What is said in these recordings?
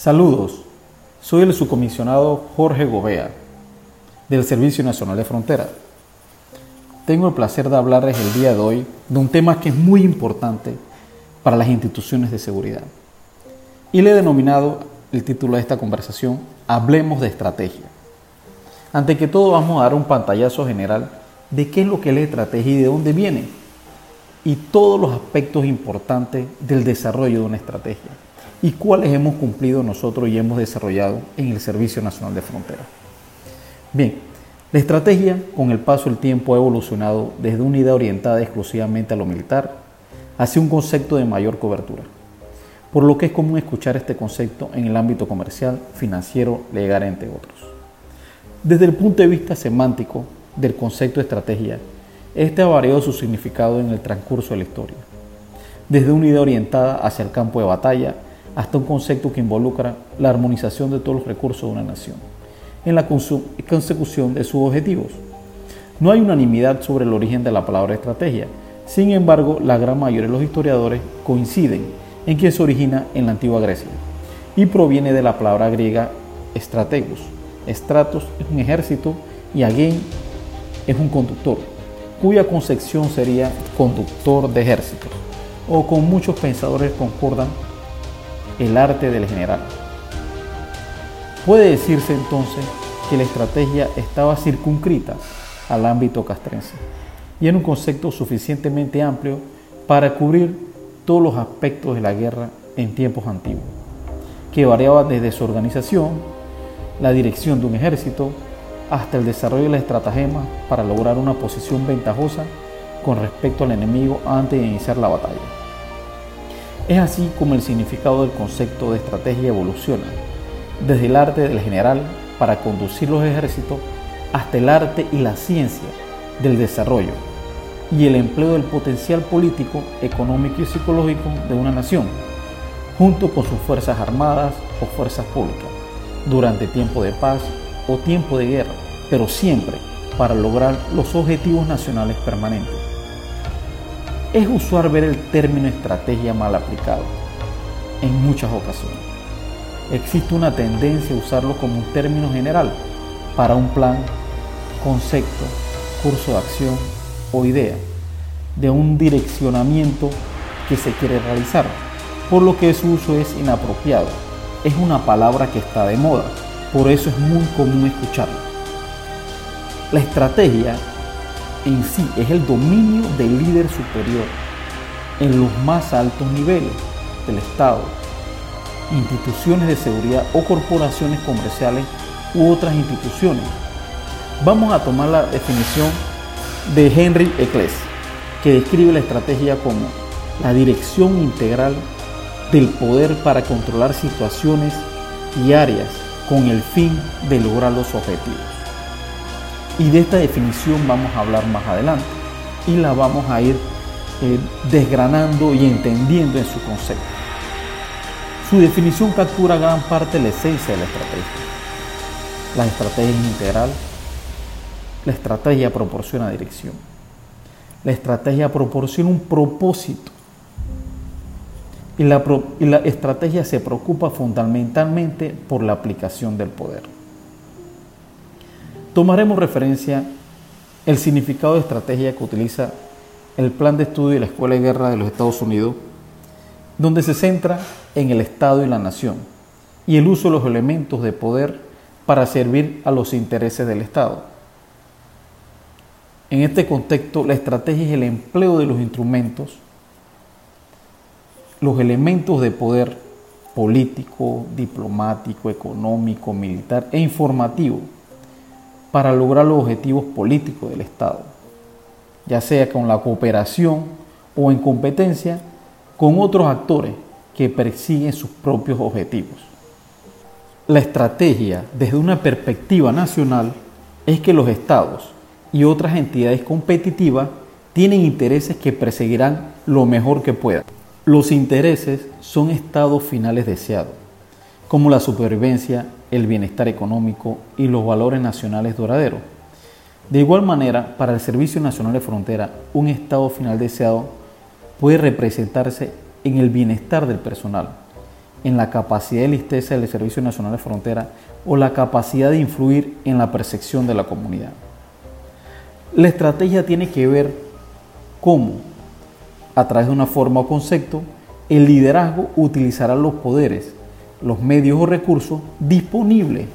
Saludos, soy el subcomisionado Jorge Gobea del Servicio Nacional de Frontera. Tengo el placer de hablarles el día de hoy de un tema que es muy importante para las instituciones de seguridad. Y le he denominado el título de esta conversación Hablemos de estrategia. Ante que todo vamos a dar un pantallazo general de qué es lo que es la estrategia y de dónde viene y todos los aspectos importantes del desarrollo de una estrategia y cuáles hemos cumplido nosotros y hemos desarrollado en el Servicio Nacional de Frontera. Bien, la estrategia con el paso del tiempo ha evolucionado desde una idea orientada exclusivamente a lo militar hacia un concepto de mayor cobertura, por lo que es común escuchar este concepto en el ámbito comercial, financiero, legal, entre otros. Desde el punto de vista semántico del concepto de estrategia, este ha variado su significado en el transcurso de la historia, desde una idea orientada hacia el campo de batalla hasta un concepto que involucra la armonización de todos los recursos de una nación en la consecución de sus objetivos. No hay unanimidad sobre el origen de la palabra estrategia, sin embargo, la gran mayoría de los historiadores coinciden en que se origina en la antigua Grecia y proviene de la palabra griega strategos. Stratos es un ejército y agen es un conductor, cuya concepción sería conductor de ejércitos, o con muchos pensadores concordan el arte del general. Puede decirse entonces que la estrategia estaba circunscrita al ámbito castrense y en un concepto suficientemente amplio para cubrir todos los aspectos de la guerra en tiempos antiguos, que variaba desde su organización, la dirección de un ejército, hasta el desarrollo de la estratagema para lograr una posición ventajosa con respecto al enemigo antes de iniciar la batalla. Es así como el significado del concepto de estrategia evoluciona, desde el arte del general para conducir los ejércitos hasta el arte y la ciencia del desarrollo y el empleo del potencial político, económico y psicológico de una nación, junto con sus fuerzas armadas o fuerzas públicas, durante tiempo de paz o tiempo de guerra, pero siempre para lograr los objetivos nacionales permanentes. Es usual ver el término estrategia mal aplicado en muchas ocasiones. Existe una tendencia a usarlo como un término general para un plan, concepto, curso de acción o idea de un direccionamiento que se quiere realizar, por lo que su uso es inapropiado. Es una palabra que está de moda, por eso es muy común escucharla. La estrategia en sí es el dominio del líder superior en los más altos niveles del Estado, instituciones de seguridad o corporaciones comerciales u otras instituciones. Vamos a tomar la definición de Henry Eccles, que describe la estrategia como la dirección integral del poder para controlar situaciones y áreas con el fin de lograr los objetivos. Y de esta definición vamos a hablar más adelante y la vamos a ir eh, desgranando y entendiendo en su concepto. Su definición captura gran parte de la esencia de la estrategia. La estrategia es integral. La estrategia proporciona dirección. La estrategia proporciona un propósito y la, estrategia se preocupa fundamentalmente por la aplicación del poder. Tomaremos referencia el significado de estrategia que utiliza el plan de estudio de la Escuela de Guerra de los Estados Unidos, donde se centra en el Estado y la nación y el uso de los elementos de poder para servir a los intereses del Estado. En este contexto, la estrategia es el empleo de los instrumentos los elementos de poder político, diplomático, económico, militar e informativo para lograr los objetivos políticos del Estado, ya sea con la cooperación o en competencia con otros actores que persiguen sus propios objetivos. La estrategia desde una perspectiva nacional es que los estados y otras entidades competitivas tienen intereses que perseguirán lo mejor que puedan. Los intereses son estados finales deseados, como la supervivencia, el bienestar económico y los valores nacionales duraderos. De igual manera, para el Servicio Nacional de Frontera, un estado final deseado puede representarse en el bienestar del personal en la capacidad de listeza del Servicio Nacional de Frontera o la capacidad de influir en la percepción de la comunidad. La estrategia tiene que ver cómo, a través de una forma o concepto, el liderazgo utilizará los poderes, los medios o recursos disponibles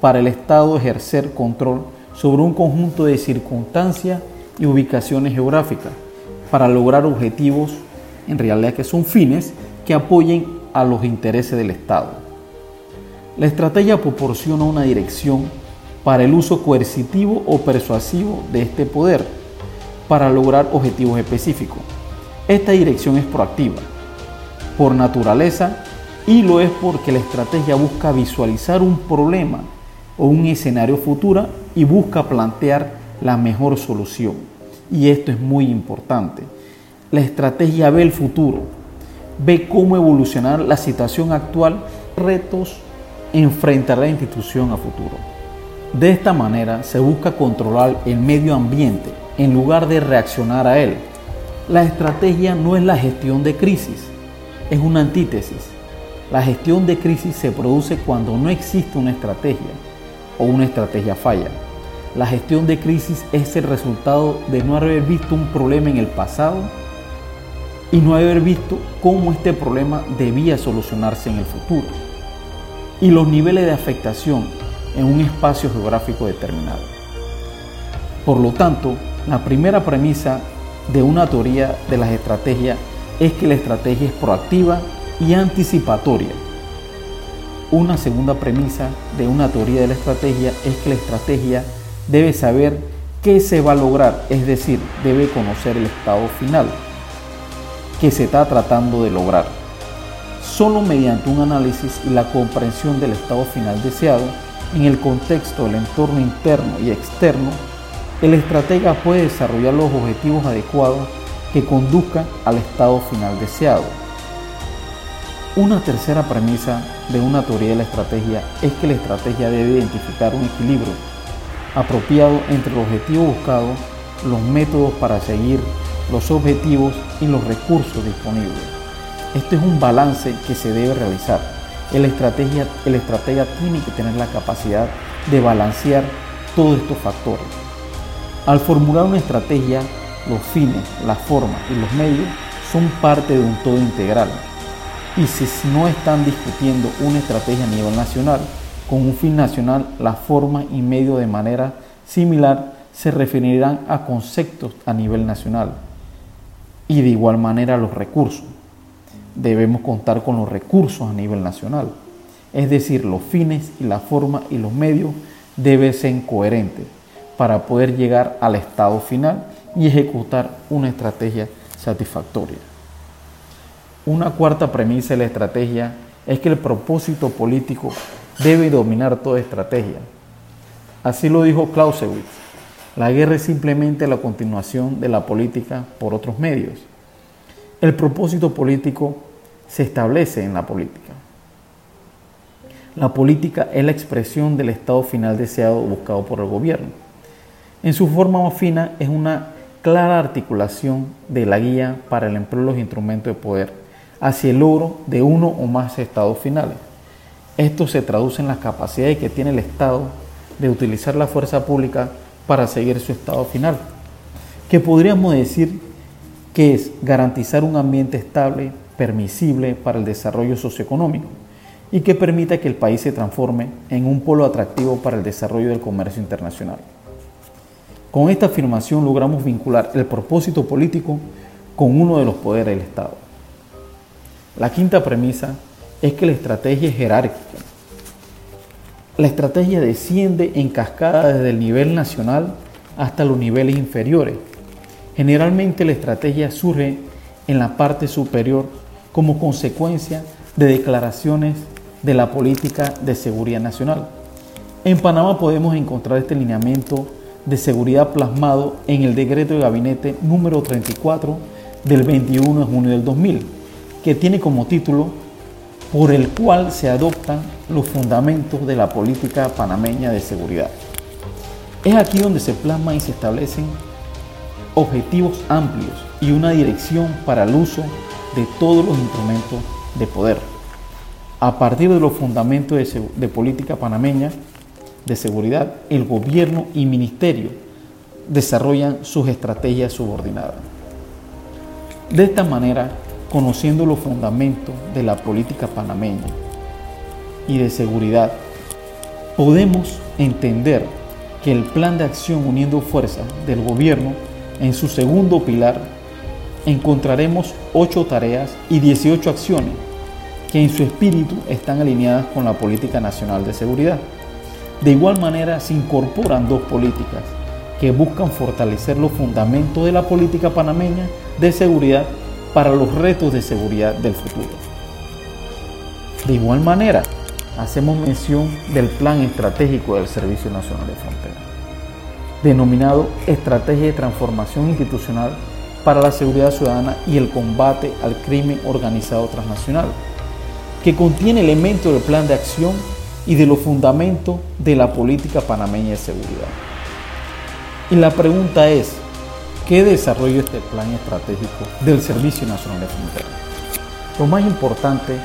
para el Estado ejercer control sobre un conjunto de circunstancias y ubicaciones geográficas para lograr objetivos, en realidad que son fines, que apoyen a los intereses del Estado. La estrategia proporciona una dirección para el uso coercitivo o persuasivo de este poder para lograr objetivos específicos. Esta dirección es proactiva por naturaleza y lo es porque la estrategia busca visualizar un problema o un escenario futuro y busca plantear la mejor solución. Y esto es muy importante. La estrategia ve el futuro, ve cómo evolucionar la situación actual, retos, enfrentar la institución a futuro. De esta manera se busca controlar el medio ambiente en lugar de reaccionar a él. La estrategia no es la gestión de crisis, es una antítesis. La gestión de crisis se produce cuando no existe una estrategia o una estrategia falla. La gestión de crisis es el resultado de no haber visto un problema en el pasado y no haber visto cómo este problema debía solucionarse en el futuro y los niveles de afectación en un espacio geográfico determinado. Por lo tanto, la primera premisa de una teoría de las estrategias es que la estrategia es proactiva y anticipatoria. Una segunda premisa de una teoría de la estrategia es que la estrategia debe saber qué se va a lograr, es decir, debe conocer el estado final que se está tratando de lograr. Solo mediante un análisis y la comprensión del estado final deseado, en el contexto del entorno interno y externo, el estratega puede desarrollar los objetivos adecuados que conduzcan al estado final deseado. Una tercera premisa de una teoría de la estrategia es que la estrategia debe identificar un equilibrio apropiado entre el objetivo buscado, los métodos para seguir los objetivos y los recursos disponibles. Este es un balance que se debe realizar. El, estrategia, el estratega tiene que tener la capacidad de balancear todos estos factores. Al formular una estrategia, los fines, la forma y los medios son parte de un todo integral. Y si no están discutiendo una estrategia a nivel nacional, con un fin nacional, la forma y medio de manera similar se referirán a conceptos a nivel nacional y de igual manera los recursos. Debemos contar con los recursos a nivel nacional. Es decir, los fines y la forma y los medios deben ser coherentes para poder llegar al estado final y ejecutar una estrategia satisfactoria. Una cuarta premisa de la estrategia es que el propósito político debe dominar toda estrategia. Así lo dijo Clausewitz. La guerra es simplemente la continuación de la política por otros medios. El propósito político se establece en la política. La política es la expresión del estado final deseado buscado por el gobierno. En su forma más fina es una clara articulación de la guía para el empleo de los instrumentos de poder hacia el logro de uno o más estados finales. Esto se traduce en las capacidades que tiene el Estado de utilizar la fuerza pública para seguir su estado final, que podríamos decir que es garantizar un ambiente estable, permisible para el desarrollo socioeconómico y que permita que el país se transforme en un polo atractivo para el desarrollo del comercio internacional. Con esta afirmación logramos vincular el propósito político con uno de los poderes del Estado. La quinta premisa es que la estrategia es jerárquica la estrategia desciende en cascada desde el nivel nacional hasta los niveles inferiores. Generalmente la estrategia surge en la parte superior como consecuencia de declaraciones de la política de seguridad nacional. En Panamá podemos encontrar este lineamiento de seguridad plasmado en el decreto de gabinete número 34 del 21 de junio del 2000, que tiene como título por el cual se adoptan los fundamentos de la política panameña de seguridad. Es aquí donde se plasman y se establecen objetivos amplios y una dirección para el uso de todos los instrumentos de poder. A partir de los fundamentos de, política panameña de seguridad, el gobierno y ministerio desarrollan sus estrategias subordinadas. De esta manera, conociendo los fundamentos de la política panameña y de seguridad, podemos entender que el plan de acción uniendo fuerzas del gobierno en su segundo pilar encontraremos ocho tareas y 18 acciones que en su espíritu están alineadas con la política nacional de seguridad. De igual manera se incorporan dos políticas que buscan fortalecer los fundamentos de la política panameña de seguridad para los retos de seguridad del futuro. De igual manera, hacemos mención del Plan Estratégico del Servicio Nacional de Frontera, denominado Estrategia de Transformación Institucional para la Seguridad Ciudadana y el Combate al Crimen Organizado Transnacional, que contiene elementos del plan de acción y de los fundamentos de la política panameña de seguridad. Y la pregunta es, ¿qué desarrolla este plan estratégico del Servicio Nacional de Frontera? Lo más importante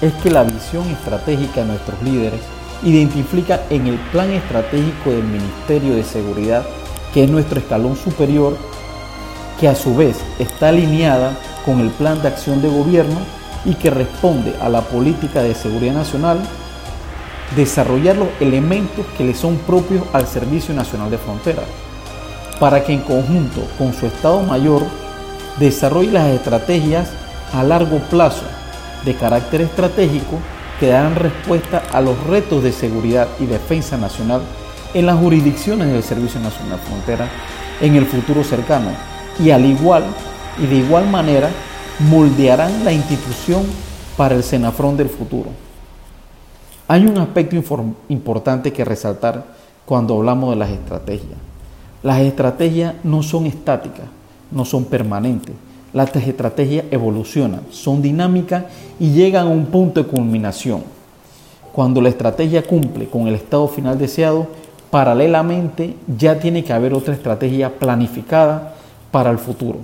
es que la visión estratégica de nuestros líderes identifica en el plan estratégico del Ministerio de Seguridad, que es nuestro escalón superior, que a su vez está alineada con el plan de acción de gobierno y que responde a la política de seguridad nacional, desarrollar los elementos que le son propios al Servicio Nacional de Frontera, para que en conjunto con su Estado Mayor desarrolle las estrategias a largo plazo de carácter estratégico que darán respuesta a los retos de seguridad y defensa nacional en las jurisdicciones del Servicio Nacional Frontera en el futuro cercano y al igual y de igual manera moldearán la institución para el Senafrón del futuro. Hay un aspecto importante que resaltar cuando hablamos de las estrategias. Las estrategias no son estáticas, no son permanentes, las estrategias evolucionan, son dinámicas y llegan a un punto de culminación. Cuando la estrategia cumple con el estado final deseado, paralelamente ya tiene que haber otra estrategia planificada para el futuro.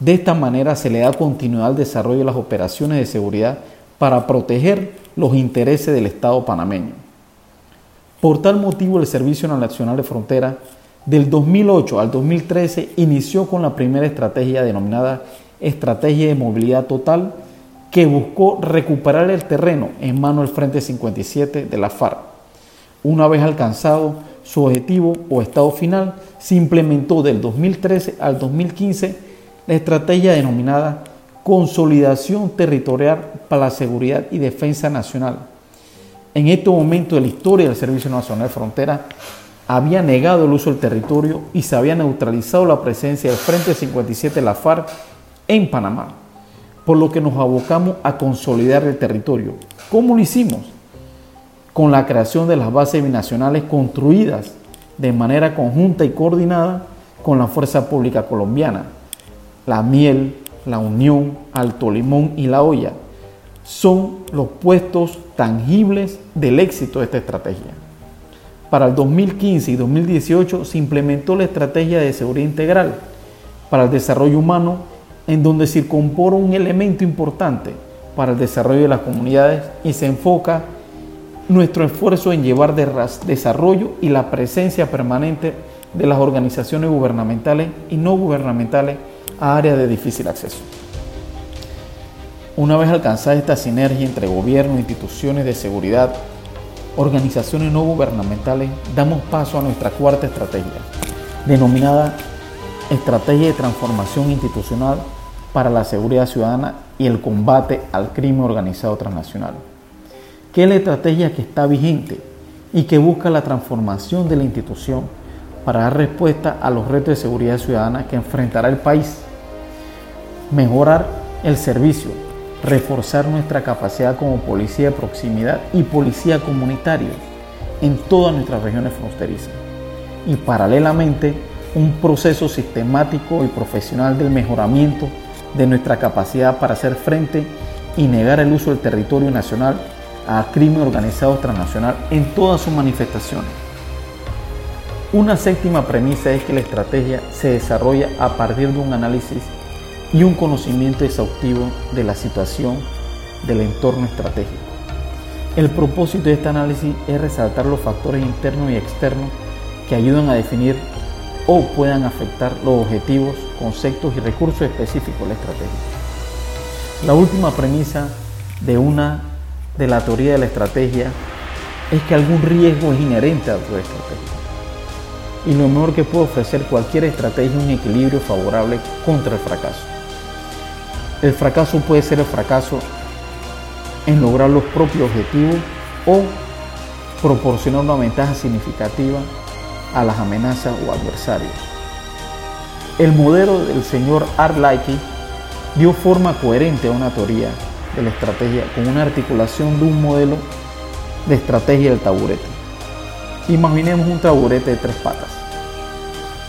De esta manera se le da continuidad al desarrollo de las operaciones de seguridad para proteger los intereses del Estado panameño. Por tal motivo, el Servicio Nacional de Frontera del 2008 al 2013 inició con la primera estrategia denominada Estrategia de Movilidad Total, que buscó recuperar el terreno en mano del Frente 57 de la FARC. Una vez alcanzado su objetivo o estado final, se implementó del 2013 al 2015 la estrategia denominada Consolidación Territorial para la Seguridad y Defensa Nacional. En este momento de la historia del Servicio Nacional de Frontera, había negado el uso del territorio y se había neutralizado la presencia del Frente 57 de la FARC en Panamá, por lo que nos abocamos a consolidar el territorio. ¿Cómo lo hicimos? Con la creación de las bases binacionales construidas de manera conjunta y coordinada con la Fuerza Pública Colombiana. La Miel, la Unión, Alto Limón y La Hoya son los puestos tangibles del éxito de esta estrategia. Para el 2015 y 2018 se implementó la estrategia de seguridad integral para el desarrollo humano, en donde se un elemento importante para el desarrollo de las comunidades y se enfoca nuestro esfuerzo en llevar desarrollo y la presencia permanente de las organizaciones gubernamentales y no gubernamentales a áreas de difícil acceso. Una vez alcanzada esta sinergia entre gobierno, instituciones de seguridad, organizaciones no gubernamentales, damos paso a nuestra cuarta estrategia, denominada Estrategia de Transformación Institucional para la Seguridad Ciudadana y el Combate al Crimen Organizado Transnacional, que es la estrategia que está vigente y que busca la transformación de la institución para dar respuesta a los retos de seguridad ciudadana que enfrentará el país, mejorar el servicio reforzar nuestra capacidad como policía de proximidad y policía comunitaria en todas nuestras regiones fronterizas. Y paralelamente, un proceso sistemático y profesional del mejoramiento de nuestra capacidad para hacer frente y negar el uso del territorio nacional a crimen organizado transnacional en todas sus manifestaciones. Una séptima premisa es que la estrategia se desarrolla a partir de un análisis y un conocimiento exhaustivo de la situación del entorno estratégico. El propósito de este análisis es resaltar los factores internos y externos que ayudan a definir o puedan afectar los objetivos, conceptos y recursos específicos de la estrategia. La última premisa de una de la teoría de la estrategia es que algún riesgo es inherente a tu estrategia. Y lo mejor que puede ofrecer cualquier estrategia es un equilibrio favorable contra el fracaso. El fracaso puede ser el fracaso en lograr los propios objetivos o proporcionar una ventaja significativa a las amenazas o adversarios. El modelo del señor Art dio forma coherente a una teoría de la estrategia con una articulación de un modelo de estrategia del taburete. Imaginemos un taburete de tres patas,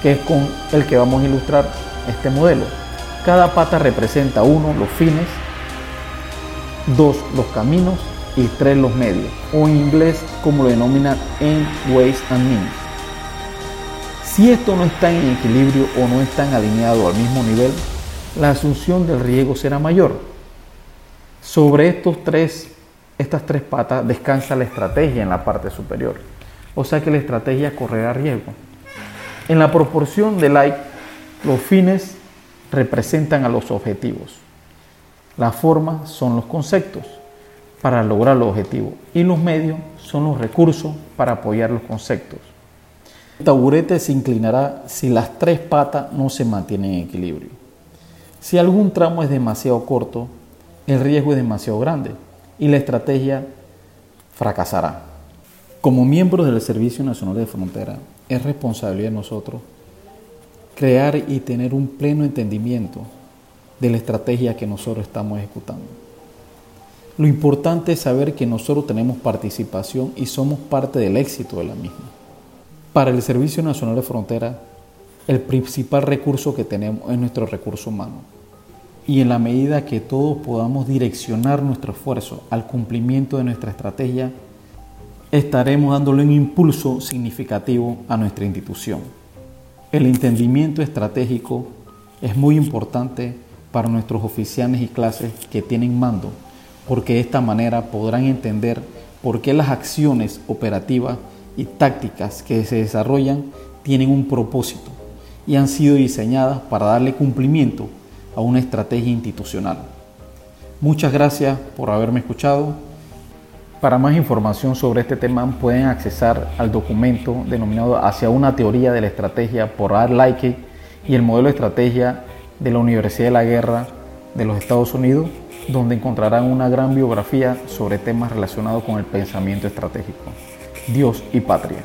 que es con el que vamos a ilustrar este modelo. Cada pata representa uno, los fines, dos, los caminos y tres, los medios, o en inglés como lo denominan en ways and means. Si esto no está en equilibrio o no están alineado al mismo nivel, la asunción del riesgo será mayor. Sobre estos tres, estas tres patas descansa la estrategia en la parte superior, o sea que la estrategia correrá riesgo. En la proporción de like, los fines representan a los objetivos. La forma son los conceptos para lograr los objetivos y los medios son los recursos para apoyar los conceptos. El taburete se inclinará si las tres patas no se mantienen en equilibrio. Si algún tramo es demasiado corto, el riesgo es demasiado grande y la estrategia fracasará. Como miembros del Servicio Nacional de Frontera, es responsabilidad de nosotros crear y tener un pleno entendimiento de la estrategia que nosotros estamos ejecutando. Lo importante es saber que nosotros tenemos participación y somos parte del éxito de la misma. Para el Servicio Nacional de Frontera, el principal recurso que tenemos es nuestro recurso humano. Y en la medida que todos podamos direccionar nuestro esfuerzo al cumplimiento de nuestra estrategia, estaremos dándole un impulso significativo a nuestra institución. El entendimiento estratégico es muy importante para nuestros oficiales y clases que tienen mando, porque de esta manera podrán entender por qué las acciones operativas y tácticas que se desarrollan tienen un propósito y han sido diseñadas para darle cumplimiento a una estrategia institucional. Muchas gracias por haberme escuchado. Para más información sobre este tema pueden accesar al documento denominado Hacia una teoría de la estrategia por Art Like y el modelo de estrategia de la Universidad de la Guerra de los Estados Unidos, donde encontrarán una gran biografía sobre temas relacionados con el pensamiento estratégico. Dios y patria.